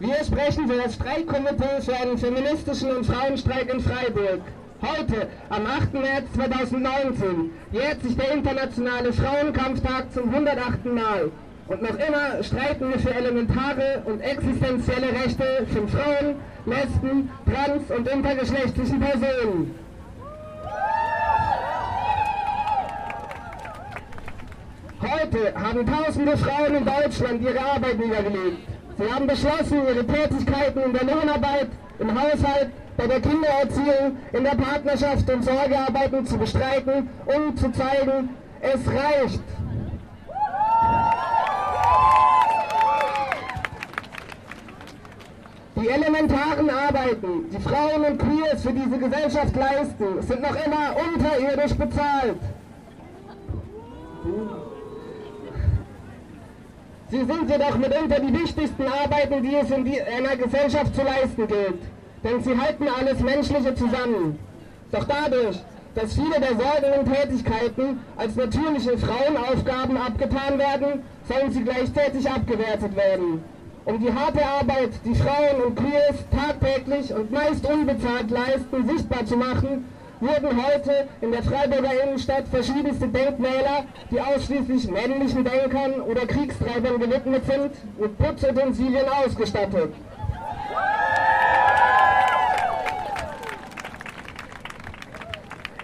Wir sprechen für das Streikkomitee für einen feministischen und Frauenstreik in Freiburg. Heute, am 8. März 2019, jährt sich der internationale Frauenkampftag zum 108. Mal. Und noch immer streiten wir für elementare und existenzielle Rechte von Frauen, Lesben, trans- und intergeschlechtlichen Personen. Heute haben tausende Frauen in Deutschland ihre Arbeit niedergelegt. Sie haben beschlossen, ihre Tätigkeiten in der Lohnarbeit, im Haushalt, bei der Kindererziehung, in der Partnerschaft und Sorgearbeiten zu bestreiten, um zu zeigen, es reicht. Die elementaren Arbeiten, die Frauen und Queers für diese Gesellschaft leisten, sind noch immer unterirdisch bezahlt. Sie sind jedoch mitunter die wichtigsten Arbeiten, die es in einer Gesellschaft zu leisten gilt. Denn sie halten alles Menschliche zusammen. Doch dadurch, dass viele der Sorgen und Tätigkeiten als natürliche Frauenaufgaben abgetan werden, sollen sie gleichzeitig abgewertet werden. Um die harte Arbeit, die Frauen und Queers tagtäglich und meist unbezahlt leisten, sichtbar zu machen, wurden heute in der Freiburger Innenstadt verschiedenste Denkmäler, die ausschließlich männlichen Denkern oder Kriegstreibern gewidmet sind, mit Putzutensilien ausgestattet.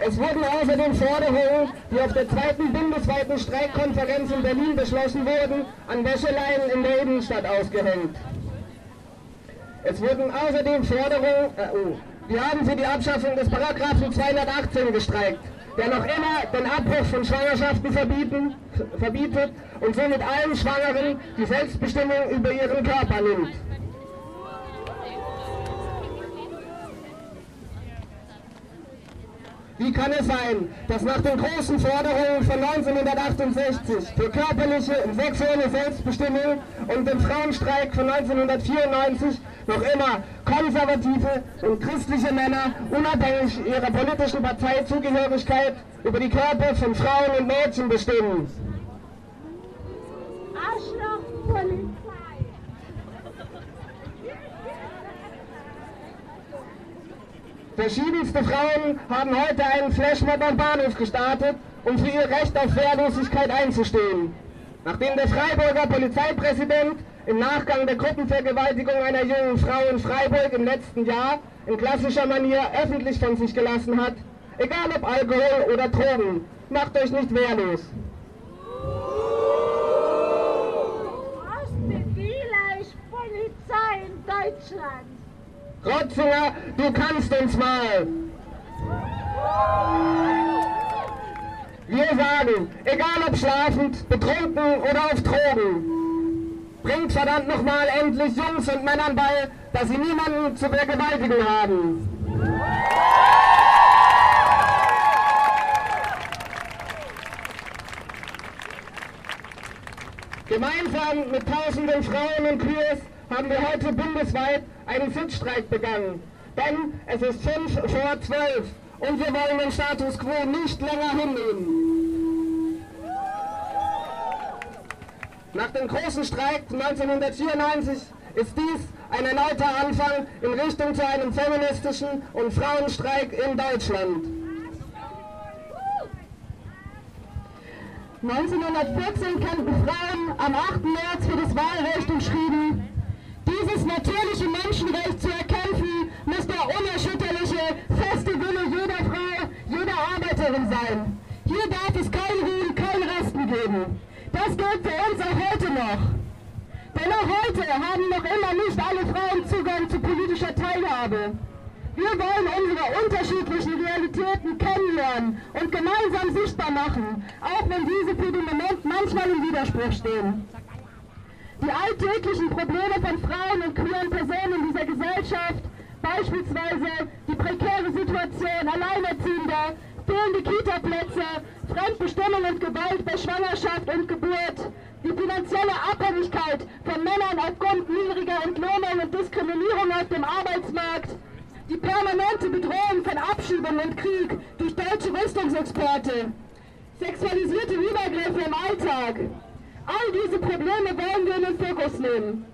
Es wurden außerdem Forderungen, die auf der zweiten bundesweiten Streikkonferenz in Berlin beschlossen wurden, an Wäscheleien in der Innenstadt ausgehängt. Es wurden außerdem Forderungen, äh, oh, wir haben für die Abschaffung des Paragraphen 218 gestreikt, der noch immer den Abbruch von Schwangerschaften verbieten, verbietet und somit allen Schwangeren die Selbstbestimmung über ihren Körper nimmt. Wie kann es sein, dass nach den großen Forderungen von 1968 für körperliche und sexuelle Selbstbestimmung und dem Frauenstreik von 1994 noch immer konservative und christliche Männer unabhängig ihrer politischen Parteizugehörigkeit über die Körper von Frauen und Mädchen bestimmen? Arschlochpolizei! Verschiedenste Frauen haben heute einen Flashmob am Bahnhof gestartet, um für ihr Recht auf Wehrlosigkeit einzustehen. Nachdem der Freiburger Polizeipräsident im Nachgang der Gruppenvergewaltigung einer jungen Frau in Freiburg im letzten Jahr in klassischer Manier öffentlich von sich gelassen hat, egal ob Alkohol oder Drogen, macht euch nicht wehrlos. Was Polizei in Deutschland? Rotzinger, du kannst uns mal. Wir sagen, egal ob schlafend, betrunken oder auf Drogen, bringt verdammt nochmal endlich Jungs und Männern bei, dass sie niemanden zu vergewaltigen haben. Gemeinsam mit tausenden Frauen und Queers haben wir heute bundesweit einen Sitzstreik begangen. Denn es ist fünf vor zwölf und wir wollen den Status quo nicht länger hinnehmen. Nach dem großen Streik 1994 ist dies ein erneuter Anfang in Richtung zu einem feministischen und Frauenstreik in Deutschland. 1914 kämpften Frauen am 8. März für das Wahlrecht und schrieben, dieses natürliche Menschenrecht zu erkämpfen, muss der unerschütterliche, feste Wille jeder Frau, jeder Arbeiterin sein. Hier darf es kein Ruhen, kein Resten geben. Das gilt für uns auch heute noch. Denn auch heute haben noch immer nicht alle Frauen Zugang zu politischer Teilhabe. Wir wollen unsere unterschiedlichen Realitäten kennenlernen und gemeinsam sichtbar machen, auch wenn diese für den Moment manchmal im Widerspruch stehen. Die alltäglichen Probleme von Frauen und queeren Personen in dieser Gesellschaft, beispielsweise die prekäre Situation Alleinerziehender, fehlende Kita-Plätze, Fremdbestimmung und Gewalt bei Schwangerschaft und Geburt, die finanzielle Abhängigkeit von Männern aufgrund niedriger Entlohnung und Diskriminierung auf dem Arbeitsmarkt, die permanente Bedrohung von Abschiebung und Krieg durch deutsche Rüstungsexporte, sexualisierte Übergriffe im Alltag, All diese Probleme wollen wir in den Fokus nehmen.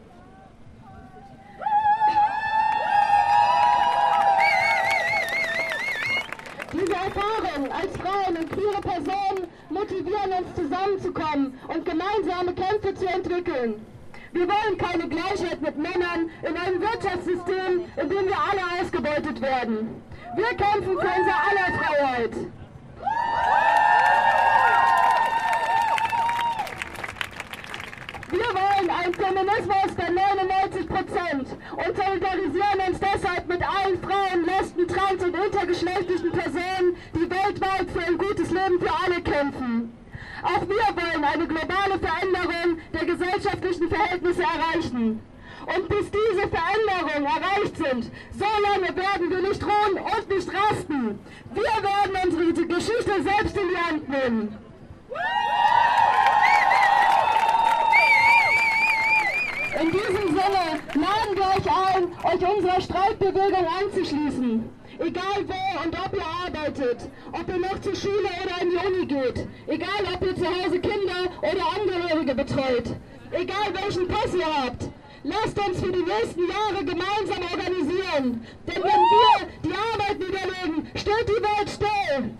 Diese Erfahrungen als Frauen und queere Personen motivieren uns zusammenzukommen und gemeinsame Kämpfe zu entwickeln. Wir wollen keine Gleichheit mit Männern in einem Wirtschaftssystem, in dem wir alle ausgebeutet werden. Wir kämpfen für unsere aller Freiheit. Feminismus der 99 Prozent und solidarisieren uns deshalb mit allen Frauen, Lesben, Trans- und intergeschlechtlichen Personen, die weltweit für ein gutes Leben für alle kämpfen. Auch wir wollen eine globale Veränderung der gesellschaftlichen Verhältnisse erreichen. Und bis diese Veränderungen erreicht sind, so lange werden wir nicht ruhen und nicht rasten. Wir werden unsere Geschichte selbst in die Hand nehmen. Euch unserer Streikbewegung anzuschließen. Egal wo und ob ihr arbeitet, ob ihr noch zur Schule oder in die Uni geht, egal ob ihr zu Hause Kinder oder Angehörige betreut, egal welchen Pass ihr habt, lasst uns für die nächsten Jahre gemeinsam organisieren. Denn wenn wir die Arbeit niederlegen, steht die Welt still.